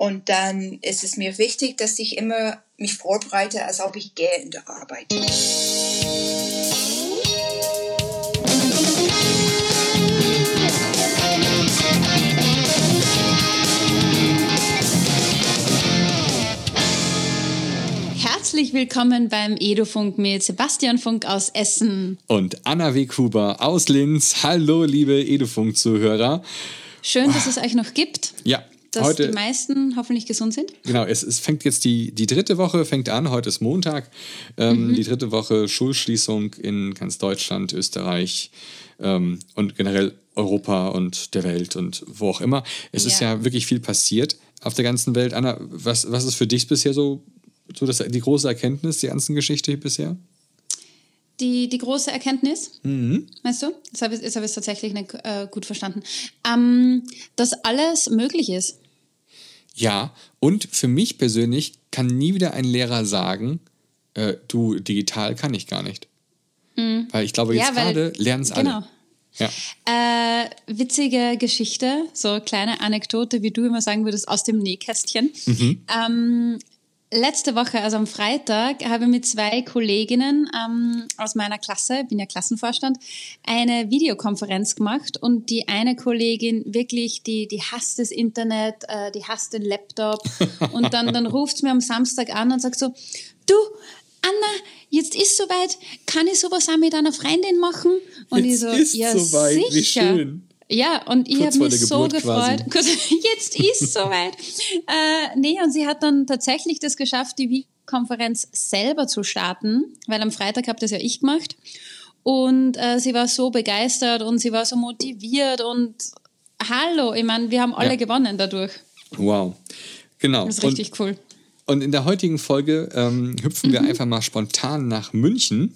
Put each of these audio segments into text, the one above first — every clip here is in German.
Und dann ist es mir wichtig, dass ich immer mich vorbereite, als ob ich gehe in der Arbeit. Herzlich willkommen beim Edufunk mit Sebastian Funk aus Essen. Und Anna W. Kuber aus Linz. Hallo, liebe Edufunk-Zuhörer. Schön, dass es euch noch gibt. Ja, dass heute, die meisten hoffentlich gesund sind. Genau, es, es fängt jetzt die, die dritte Woche fängt an, heute ist Montag. Ähm, mhm. Die dritte Woche Schulschließung in ganz Deutschland, Österreich ähm, und generell Europa und der Welt und wo auch immer. Es ja. ist ja wirklich viel passiert auf der ganzen Welt. Anna, was, was ist für dich bisher so so das, die große Erkenntnis der ganzen Geschichte bisher? Die, die große Erkenntnis, mhm. meinst du? Das habe ich, das hab ich tatsächlich nicht äh, gut verstanden. Ähm, dass alles möglich ist. Ja, und für mich persönlich kann nie wieder ein Lehrer sagen, äh, du, digital kann ich gar nicht. Mhm. Weil ich glaube, jetzt ja, gerade lernen es genau. alle. Ja. Äh, witzige Geschichte, so kleine Anekdote, wie du immer sagen würdest, aus dem Nähkästchen. Mhm. Ähm, letzte Woche, also am Freitag, habe ich mit zwei Kolleginnen ähm, aus meiner Klasse, bin ja Klassenvorstand, eine Videokonferenz gemacht und die eine Kollegin wirklich, die, die hasst das Internet, äh, die hasst den Laptop und dann, dann ruft sie mir am Samstag an und sagt so, du, Anna, jetzt ist soweit, kann ich sowas auch mit einer Freundin machen? Und jetzt ich so, ist ja soweit, sicher. wie schön. Ja, und ich habe mich so gefreut. Jetzt ist soweit. äh, nee, und sie hat dann tatsächlich das geschafft, die Konferenz selber zu starten, weil am Freitag habe das ja ich gemacht. Und äh, sie war so begeistert und sie war so motiviert und hallo, ich meine, wir haben alle ja. gewonnen dadurch. Wow, genau. Das ist richtig und, cool. Und in der heutigen Folge ähm, hüpfen wir mhm. einfach mal spontan nach München.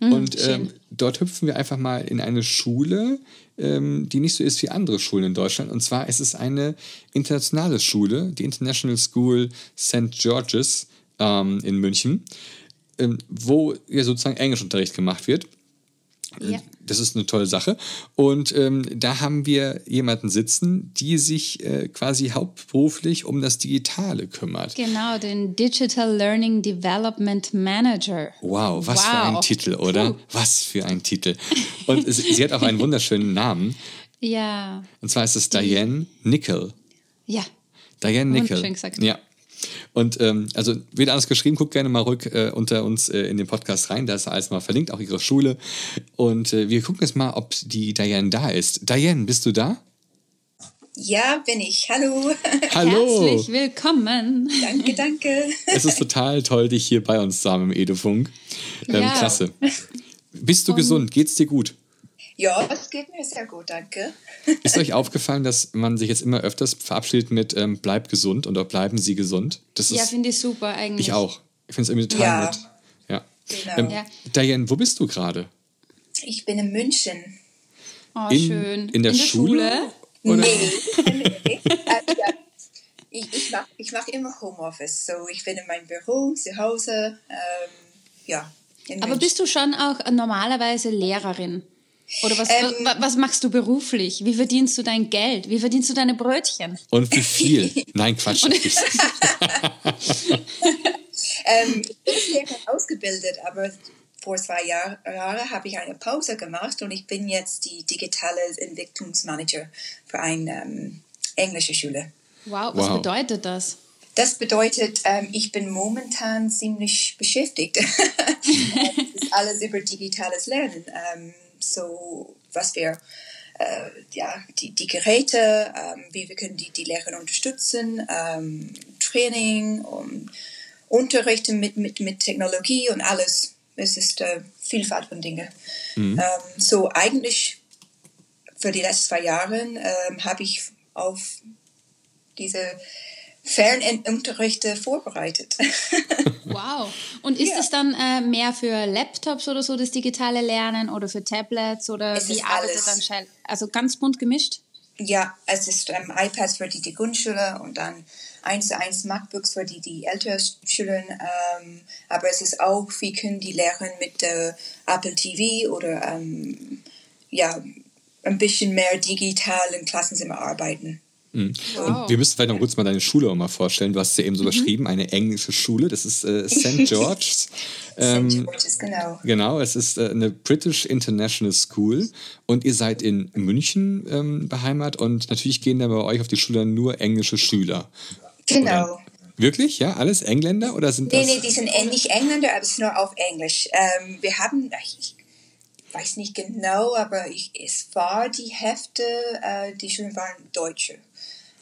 Mhm, und ähm, dort hüpfen wir einfach mal in eine Schule, ähm, die nicht so ist wie andere Schulen in Deutschland. Und zwar ist es eine internationale Schule, die International School St. George's ähm, in München, ähm, wo ja sozusagen Englischunterricht gemacht wird. Ja. Das ist eine tolle Sache. Und ähm, da haben wir jemanden sitzen, die sich äh, quasi hauptberuflich um das Digitale kümmert. Genau, den Digital Learning Development Manager. Wow, was wow. für ein Titel, oder? Puh. Was für ein Titel. Und es, sie hat auch einen wunderschönen Namen. Ja. Und zwar ist es Diane Nickel. Ja. Diane Nickel. Ja. Und ähm, also wird alles geschrieben, guckt gerne mal rück äh, unter uns äh, in den Podcast rein, da ist alles mal verlinkt, auch ihre Schule. Und äh, wir gucken jetzt mal, ob die Diane da ist. Diane, bist du da? Ja, bin ich. Hallo. Hallo. Herzlich willkommen. Danke, danke. Es ist total toll, dich hier bei uns zu haben im Edufunk. Ähm, ja. Klasse. Bist du Und gesund? Geht's dir gut? Ja, es geht mir sehr gut, danke. Ist euch aufgefallen, dass man sich jetzt immer öfters verabschiedet mit ähm, bleib gesund oder bleiben Sie gesund? Das ja, finde ich super eigentlich. Ich auch. Ich finde es irgendwie total ja. nett. Ja. Genau. Ähm, ja. Diane, wo bist du gerade? Ich bin in München. Oh, in, schön. In der, in der Schule? Schule? Nee. nee. Äh, ich, ich mache ich mach immer Homeoffice. So, ich bin in meinem Büro, zu Hause. Ähm, ja. Aber bist du schon auch normalerweise Lehrerin? Oder was, ähm, was machst du beruflich? Wie verdienst du dein Geld? Wie verdienst du deine Brötchen? Und wie viel? Nein, Quatsch. ähm, ich bin ausgebildet, aber vor zwei Jahren Jahre habe ich eine Pause gemacht und ich bin jetzt die digitale Entwicklungsmanager für eine ähm, englische Schule. Wow, was wow. bedeutet das? Das bedeutet, ähm, ich bin momentan ziemlich beschäftigt. das ist alles über digitales Lernen. Ähm, so was wir äh, ja, die, die Geräte, ähm, wie wir können die, die Lehrer unterstützen, ähm, Training und Unterrichten mit, mit, mit Technologie und alles. Es ist äh, Vielfalt von Dingen. Mhm. Ähm, so eigentlich für die letzten zwei Jahre ähm, habe ich auf diese Fernunterrichte vorbereitet. wow. Und ist ja. es dann äh, mehr für Laptops oder so, das digitale Lernen oder für Tablets oder es wie arbeitet dann Shell? Also ganz bunt gemischt? Ja, es ist ähm, iPads für die, die Grundschule und dann eins zu eins MacBooks für die, die älteren Schüler. Ähm, aber es ist auch, wie können die lernen mit äh, Apple TV oder ähm, ja, ein bisschen mehr digitalen Klassenzimmer arbeiten. Mhm. Wow. Und wir müssen vielleicht noch kurz mal deine Schule auch mal vorstellen. Du hast es ja eben so mhm. beschrieben, eine englische Schule. Das ist äh, St. George's. ähm, St. George's, genau. Genau, es ist äh, eine British International School. Und ihr seid in München ähm, beheimatet. Und natürlich gehen da bei euch auf die Schule nur englische Schüler. Genau. Oder? Wirklich? Ja, alles Engländer oder sind das? Nee, nee, die sind nicht Engländer, aber es ist nur auf Englisch. Ähm, wir haben, ich weiß nicht genau, aber ich, es war die Hälfte, äh, die Schulen waren Deutsche.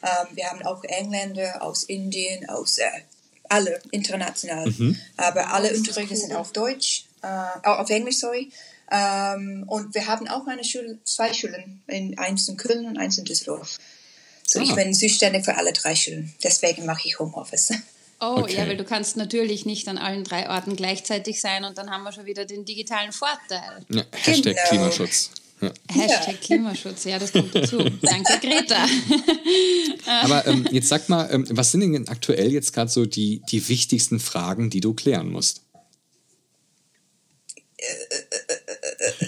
Ähm, wir haben auch Engländer aus Indien, aus äh, alle international. Mhm. Aber alle Unterrichte sind auf Deutsch, äh, auf Englisch, sorry. Ähm, und wir haben auch eine Schule, zwei Schulen, in, eins in Köln und eins in Düsseldorf. So, ah. ich bin zuständig für alle drei Schulen. Deswegen mache ich Homeoffice. Oh, okay. ja, weil du kannst natürlich nicht an allen drei Orten gleichzeitig sein und dann haben wir schon wieder den digitalen Vorteil. Ja, Hashtag genau. Klimaschutz. Ja. Hashtag Klimaschutz, ja, das kommt dazu. Danke, Greta. Aber ähm, jetzt sag mal, ähm, was sind denn aktuell jetzt gerade so die, die wichtigsten Fragen, die du klären musst?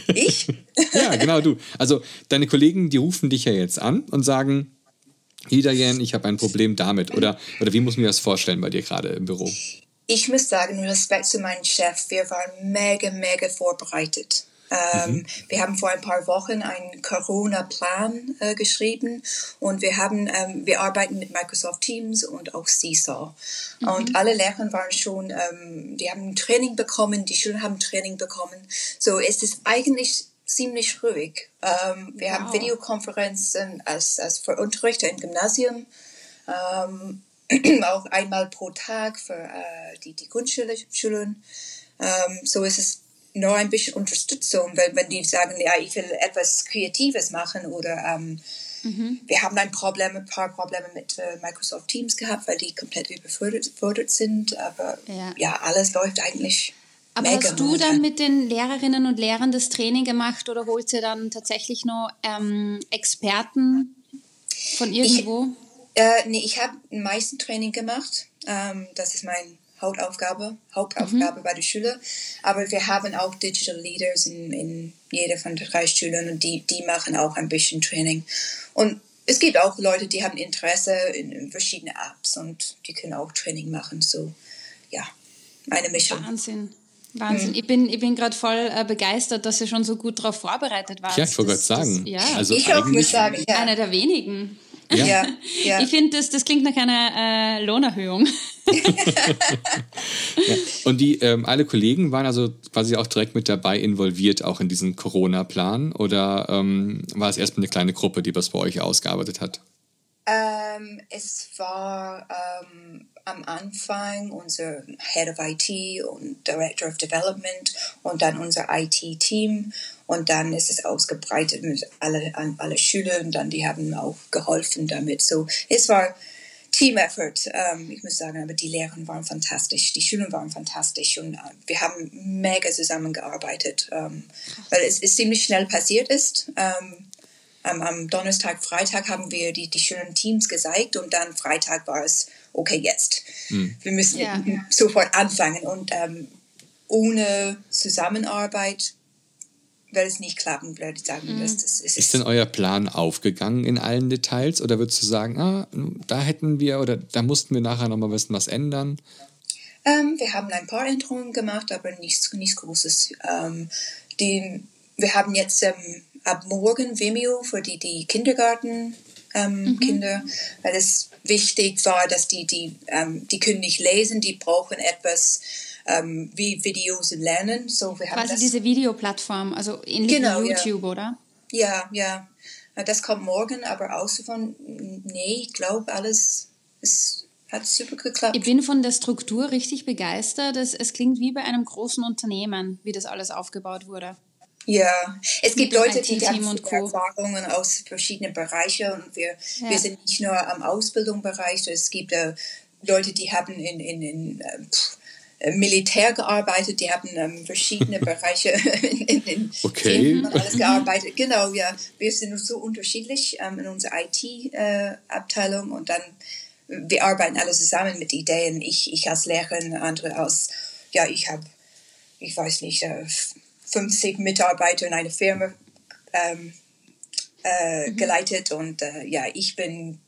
Ich? ja, genau du. Also deine Kollegen, die rufen dich ja jetzt an und sagen, Jen, ich habe ein Problem damit. Oder, oder wie muss man das vorstellen bei dir gerade im Büro? Ich muss sagen, Respekt zu meinem Chef, wir waren mega, mega vorbereitet. Ähm, mhm. Wir haben vor ein paar Wochen einen Corona-Plan äh, geschrieben und wir haben, ähm, wir arbeiten mit Microsoft Teams und auch Seesaw. Mhm. Und alle Lehrer waren schon, ähm, die haben Training bekommen, die Schulen haben Training bekommen. So es ist eigentlich ziemlich ruhig. Ähm, wir wow. haben Videokonferenzen als, als für Unterrichter im Gymnasium. Ähm, auch einmal pro Tag für äh, die, die Grundschulen. Ähm, so ist es nur ein bisschen Unterstützung, weil wenn die sagen, ja, ich will etwas Kreatives machen oder ähm, mhm. wir haben ein Problem, ein paar Probleme mit äh, Microsoft Teams gehabt, weil die komplett überfordert sind, aber ja. ja, alles läuft eigentlich. Aber mega hast du dann mit den Lehrerinnen und Lehrern das Training gemacht oder holst ihr dann tatsächlich noch ähm, Experten von irgendwo? Ich, äh, nee, ich habe ein meisten Training gemacht. Ähm, das ist mein Hauptaufgabe, Hauptaufgabe mhm. bei der Schule. Aber wir haben auch Digital Leaders in, in jeder von den drei Schulen und die, die machen auch ein bisschen Training. Und es gibt auch Leute, die haben Interesse in, in verschiedene Apps und die können auch Training machen. So, ja, eine Mischung. Wahnsinn. Wahnsinn. Mhm. Ich bin, ich bin gerade voll äh, begeistert, dass ihr schon so gut darauf vorbereitet wart. Ja, ich wollte gerade sagen. Das, ja. also ich auch muss sagen, ja. Einer der wenigen. Ja. ja, ja. Ich finde, das, das klingt nach einer äh, Lohnerhöhung. ja. Und die ähm, alle Kollegen waren also quasi auch direkt mit dabei involviert, auch in diesen Corona-Plan? Oder ähm, war es erstmal eine kleine Gruppe, die das bei euch ausgearbeitet hat? Ähm, es war ähm, am Anfang unser Head of IT und Director of Development und dann unser IT-Team und dann ist es ausgebreitet mit alle, an alle Schüler und dann die haben auch geholfen damit. So, es war Team-Effort, ähm, ich muss sagen, aber die Lehrer waren fantastisch, die Schüler waren fantastisch und äh, wir haben mega zusammengearbeitet, ähm, weil es, es ziemlich schnell passiert ist. Ähm, am, Donnerstag, Freitag haben wir die, die schönen Teams gezeigt und dann Freitag war es, okay, jetzt. Mhm. Wir müssen ja. sofort anfangen und ähm, ohne Zusammenarbeit wird es nicht klappen, würde ich sagen. Mhm. Das, das ist, ist denn euer Plan aufgegangen in allen Details oder würdest du sagen, ah, da hätten wir oder da mussten wir nachher nochmal ein was ändern? Ähm, wir haben ein paar Änderungen gemacht, aber nichts, nichts Großes. Ähm, die, wir haben jetzt ähm, ab morgen Vimeo für die, die Kindergarten ähm, mhm. Kinder, weil es wichtig war, dass die, die, ähm, die können nicht lesen, die brauchen etwas ähm, wie Videos lernen. So, wir haben Quasi diese Videoplattform, also ähnlich genau, YouTube, ja. oder? Ja, ja. Das kommt morgen, aber außer von, nee, ich glaube, alles ist, hat super geklappt. Ich bin von der Struktur richtig begeistert. Es, es klingt wie bei einem großen Unternehmen, wie das alles aufgebaut wurde. Ja, es gibt Leute, die haben Erfahrungen aus verschiedenen Bereichen und wir, ja. wir sind nicht nur am Ausbildungsbereich, es gibt äh, Leute, die haben in, in, in äh, äh Militär gearbeitet, die haben ähm, verschiedene Bereiche in, in, in okay. und alles gearbeitet. Genau, ja, wir sind so unterschiedlich ähm, in unserer IT-Abteilung äh, und dann wir arbeiten alle zusammen mit Ideen. Ich, ich als Lehrerin, andere als, ja, ich habe, ich weiß nicht, äh, 50 Mitarbeiter in einer Firma ähm, äh, mhm. geleitet und äh, ja, ich bin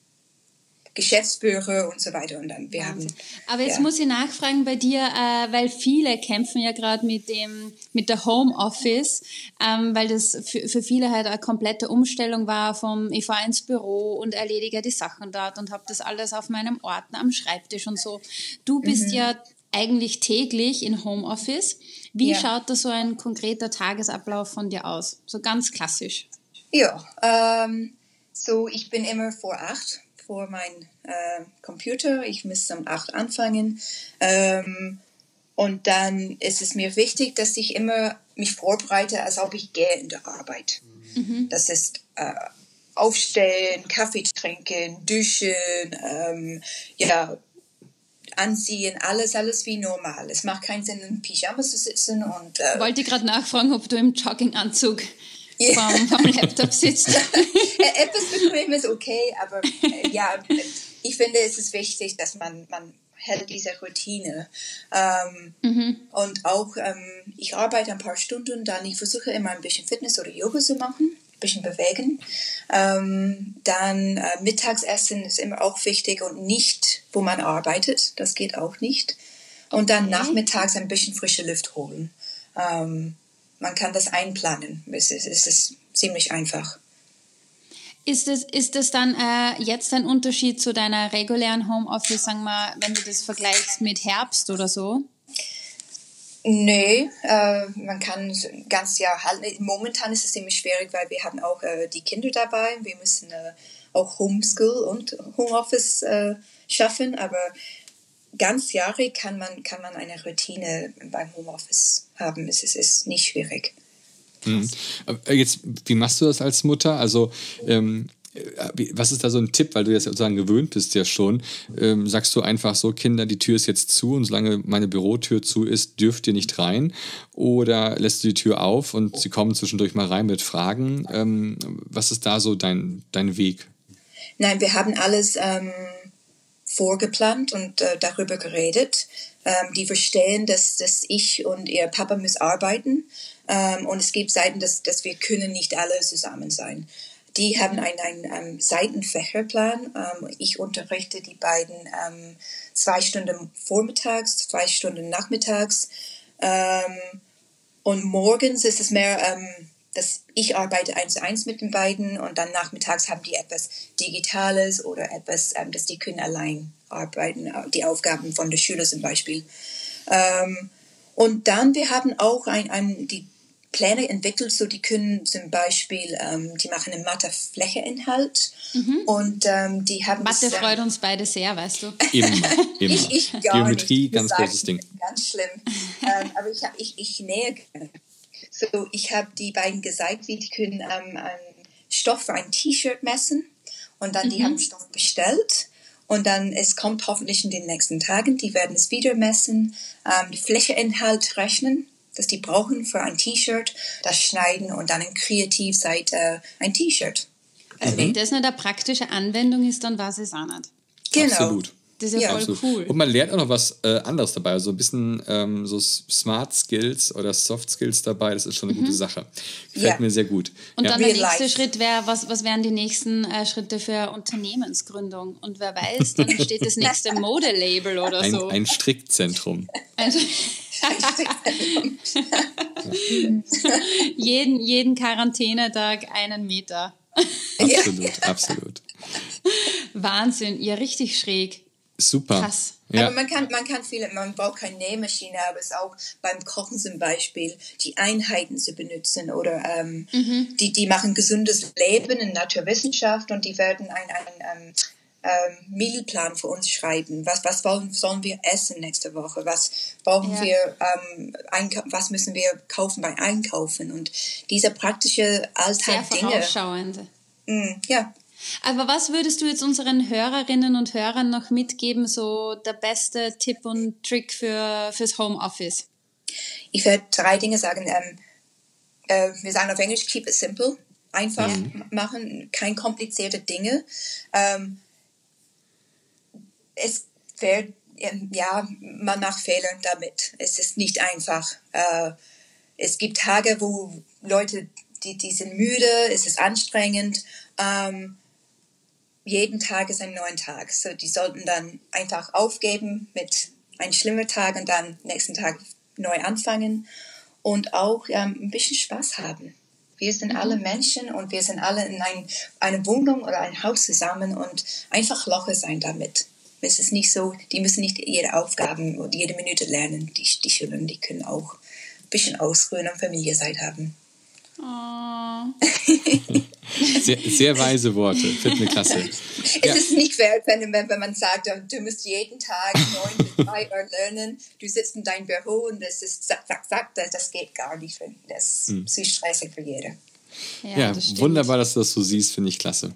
Geschäftsführer und so weiter. Und dann wir haben. Aber jetzt ja. muss ich nachfragen bei dir, äh, weil viele kämpfen ja gerade mit dem mit der Homeoffice, ähm, weil das für, für viele halt eine komplette Umstellung war vom ich fahre ins Büro und erledige die Sachen dort und habe das alles auf meinem Ordner am Schreibtisch und so. Du bist mhm. ja eigentlich täglich in Homeoffice. Wie ja. schaut da so ein konkreter Tagesablauf von dir aus? So ganz klassisch. Ja, ähm, so ich bin immer vor acht vor meinem äh, Computer. Ich muss um acht anfangen. Ähm, und dann ist es mir wichtig, dass ich immer mich vorbereite, als ob ich gehe in der Arbeit. Mhm. Das ist äh, aufstellen, Kaffee trinken, duschen, ähm, ja, anziehen, alles, alles wie normal. Es macht keinen Sinn, in Pyjama zu sitzen und. Äh, Wollte gerade nachfragen, ob du im Jogginganzug yeah. vom, vom Laptop sitzt. Etwas bequem ist okay, aber äh, ja, ich finde, es ist wichtig, dass man, man hält diese Routine. Ähm, mhm. Und auch, ähm, ich arbeite ein paar Stunden, dann ich versuche immer ein bisschen Fitness oder Yoga zu machen bisschen bewegen. Ähm, dann äh, Mittagsessen ist immer auch wichtig und nicht, wo man arbeitet. Das geht auch nicht. Und dann okay. nachmittags ein bisschen frische Luft holen. Ähm, man kann das einplanen. Es ist, es ist ziemlich einfach. Ist es, ist es dann äh, jetzt ein Unterschied zu deiner regulären Homeoffice, sagen wir, wenn du das vergleichst mit Herbst oder so? Nee, äh, man kann ganz ja halten. Momentan ist es ziemlich schwierig, weil wir haben auch äh, die Kinder dabei. Wir müssen äh, auch Homeschool und Homeoffice äh, schaffen, aber ganz jahrig kann man, kann man eine Routine beim Homeoffice haben. Es ist, ist nicht schwierig. Mhm. Jetzt, wie machst du das als Mutter? Also ähm, äh, was ist da so ein Tipp, weil du jetzt sozusagen gewöhnt bist ja schon? Ähm, sagst du einfach so, Kinder, die Tür ist jetzt zu und solange meine Bürotür zu ist, dürft ihr nicht rein? Oder lässt du die Tür auf und sie kommen zwischendurch mal rein mit Fragen? Ähm, was ist da so dein, dein Weg? Nein, wir haben alles ähm, vorgeplant und äh, darüber geredet. Ähm, die verstehen, dass, dass ich und ihr Papa müssen arbeiten. Ähm, und es gibt Seiten, dass, dass wir können nicht alle zusammen sein. Die haben einen, einen, einen Seitenfächerplan. Ähm, ich unterrichte die beiden ähm, zwei Stunden vormittags, zwei Stunden nachmittags. Ähm, und morgens ist es mehr, ähm, dass ich arbeite eins zu eins mit den beiden und dann nachmittags haben die etwas Digitales oder etwas, ähm, dass die können allein arbeiten, äh, die Aufgaben von der Schule zum Beispiel. Ähm, und dann, wir haben auch ein, ein, die Pläne entwickelt, so die können zum Beispiel, ähm, die machen einen Matheflächeinhalt mhm. und ähm, die haben Mathe das, freut uns beide sehr, weißt du. Immer, immer. Ich, ich gar Geometrie, nicht. ganz großes Ding. Ganz schlimm. ähm, aber ich, ich, ich nähe So, ich habe die beiden gesagt, wie die können ähm, einen Stoff für ein T-Shirt messen und dann mhm. die haben Stoff bestellt. Und dann, es kommt hoffentlich in den nächsten Tagen, die werden es wieder messen, ähm, die Flächeinhalt rechnen das die brauchen für ein T-Shirt, das schneiden und dann in Kreativseite ein T-Shirt. Also wenn das nicht eine praktische Anwendung ist, dann weiß ich es auch nicht. Genau. Absolut. Das ist ja, ja. voll Absolut. cool. Und man lernt auch noch was äh, anderes dabei, also ein bisschen ähm, so Smart Skills oder Soft Skills dabei, das ist schon eine mhm. gute Sache. Gefällt ja. mir sehr gut. Und ja. dann der nächste Schritt wäre, was, was wären die nächsten äh, Schritte für Unternehmensgründung? Und wer weiß, dann steht das nächste Modelabel oder ein, so. Ein Strickzentrum. jeden, jeden Quarantänetag einen Meter. Absolut, absolut. Wahnsinn, ja, richtig schräg. Super. Krass. Ja. Aber man kann, man kann viele, man braucht keine Nähmaschine, aber es ist auch beim Kochen zum Beispiel, die Einheiten zu benutzen oder ähm, mhm. die, die machen gesundes Leben in Naturwissenschaft und die werden ein, ein, ein ähm, Mealplan für uns schreiben. Was, was wollen, sollen wir essen nächste Woche? Was brauchen ja. wir, ähm, was müssen wir kaufen beim Einkaufen? Und diese praktische Alltag-Dinge. Sehr vorausschauend. Mm, ja. Aber was würdest du jetzt unseren Hörerinnen und Hörern noch mitgeben, so der beste Tipp und Trick für, fürs Homeoffice? Ich werde drei Dinge sagen. Ähm, äh, wir sagen auf Englisch, keep it simple. Einfach ja. machen, kein komplizierte Dinge. Ähm, es wird, ja, man macht Fehler damit. Es ist nicht einfach. Äh, es gibt Tage, wo Leute, die, die sind müde, es ist anstrengend. Ähm, jeden Tag ist ein neuer Tag. So, die sollten dann einfach aufgeben mit einem schlimmen Tag und dann nächsten Tag neu anfangen und auch ähm, ein bisschen Spaß haben. Wir sind alle Menschen und wir sind alle in ein, einer Wohnung oder ein Haus zusammen und einfach locker sein damit. Es ist nicht so, die müssen nicht ihre Aufgaben oder jede Minute lernen, die, die Schüler, die können auch ein bisschen ausruhen und Familienzeit haben. Oh. sehr, sehr weise Worte. Finde mir klasse. Es ja. ist nicht fair, wenn, wenn man sagt, du musst jeden Tag neun bis drei Uhr lernen, du sitzt in deinem Büro und das ist zack, zack, zack, das, das geht gar nicht. Das hm. ist zu stressig für jeden. Ja, ja das wunderbar, dass du das so siehst, finde ich klasse.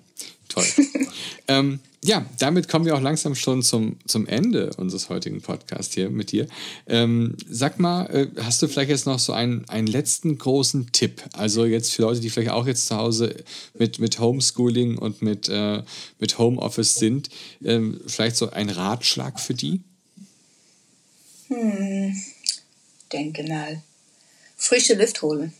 Toll. ähm, ja, damit kommen wir auch langsam schon zum, zum Ende unseres heutigen Podcasts hier mit dir. Ähm, sag mal, äh, hast du vielleicht jetzt noch so einen, einen letzten großen Tipp? Also jetzt für Leute, die vielleicht auch jetzt zu Hause mit, mit Homeschooling und mit, äh, mit Homeoffice sind, ähm, vielleicht so ein Ratschlag für die? Hm, denke mal. Frische Luft holen.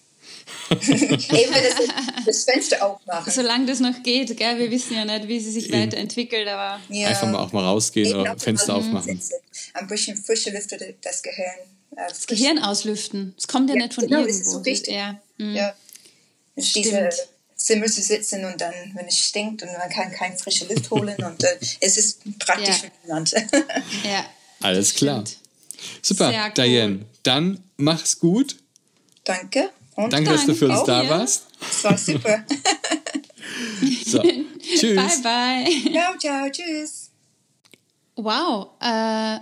Eben das, das Fenster aufmachen. Solange das noch geht, gell? wir wissen ja nicht, wie sie sich Eben. weiterentwickelt, aber... Ja. Einfach mal auch mal rausgehen Eben oder Fenster aufmachen. Ein bisschen frische Luft oder das Gehirn. Äh, das Gehirn auslüften. Das kommt ja, ja nicht von genau, irgendwo. Das ist so wichtig. Ja. Mhm. ja. Diese Zimmer zu sitzen und dann, wenn es stinkt und man kann keine frische Luft holen und äh, es ist praktisch ja. für niemand. ja. Alles klar. Super, cool. Diane. Dann mach's gut. Danke. Und Danke, dass du für uns da ja. warst. Das war super. so, tschüss. Bye, bye. Ciao, ciao, tschüss. Wow, äh,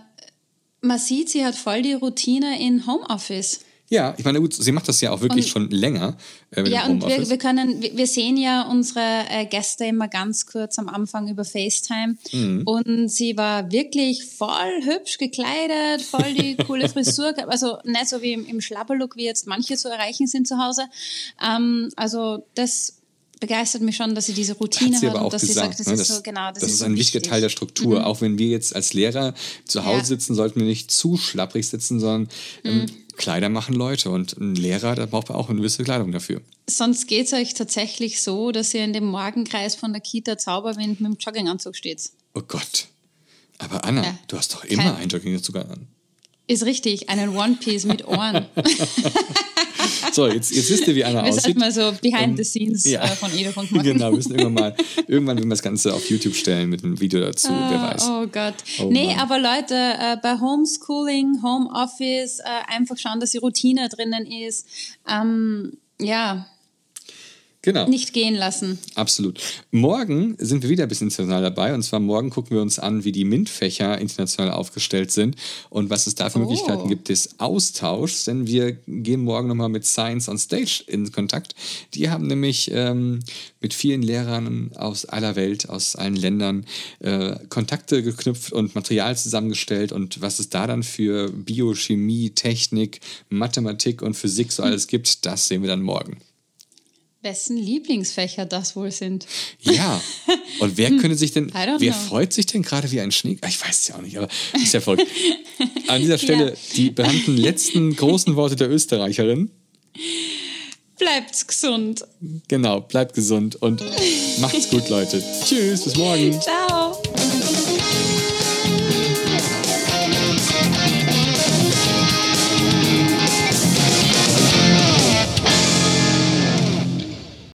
man sieht, sie hat voll die Routine in Homeoffice. Ja, ich meine, gut, sie macht das ja auch wirklich und, schon länger. Äh, ja, und wir, wir, können, wir sehen ja unsere äh, Gäste immer ganz kurz am Anfang über FaceTime. Mhm. Und sie war wirklich voll hübsch gekleidet, voll die coole Frisur. Also nicht so wie im, im Schlabberlook, wie jetzt manche zu erreichen sind zu Hause. Ähm, also das begeistert mich schon, dass sie diese Routine hat, hat und dass gesagt, sie sagt, das, ne, ist so genau, das, das ist, so ein wichtiger Teil der Struktur. Mhm. Auch wenn wir jetzt als Lehrer zu Hause ja. sitzen, sollten wir nicht zu schlapprig sitzen, sondern ähm, mhm. Kleider machen Leute und ein Lehrer, da braucht man auch eine gewisse Kleidung dafür. Sonst geht es euch tatsächlich so, dass ihr in dem Morgenkreis von der Kita Zauberwind mit dem Jogginganzug steht. Oh Gott. Aber Anna, ja. du hast doch immer Kein einen Jogginganzug an. Ist richtig, einen One Piece mit Ohren. so, jetzt, jetzt wisst ihr, wie Anna wir aussieht. Wir mal so Behind the Scenes ja. äh, von Edefunk machen. Genau, wir müssen irgendwann mal, irgendwann werden wir das Ganze auf YouTube stellen mit einem Video dazu, uh, wer weiß. Oh Gott. Oh, nee, Mann. aber Leute, äh, bei Homeschooling, Homeoffice, äh, einfach schauen, dass die Routine drinnen ist. Ähm, ja, Genau. Nicht gehen lassen. Absolut. Morgen sind wir wieder ein bisschen international dabei. Und zwar morgen gucken wir uns an, wie die MINT-Fächer international aufgestellt sind und was es da für oh. Möglichkeiten gibt des Austauschs. Denn wir gehen morgen nochmal mit Science on Stage in Kontakt. Die haben nämlich ähm, mit vielen Lehrern aus aller Welt, aus allen Ländern äh, Kontakte geknüpft und Material zusammengestellt. Und was es da dann für Biochemie, Technik, Mathematik und Physik so alles gibt, das sehen wir dann morgen wessen Lieblingsfächer das wohl sind. Ja, und wer könnte sich denn, wer know. freut sich denn gerade wie ein Schnee? Ich weiß es ja auch nicht, aber ist ja voll. An dieser Stelle ja. die bekannten letzten großen Worte der Österreicherin. Bleibt gesund. Genau, bleibt gesund und macht's gut, Leute. Tschüss, bis morgen. Ciao.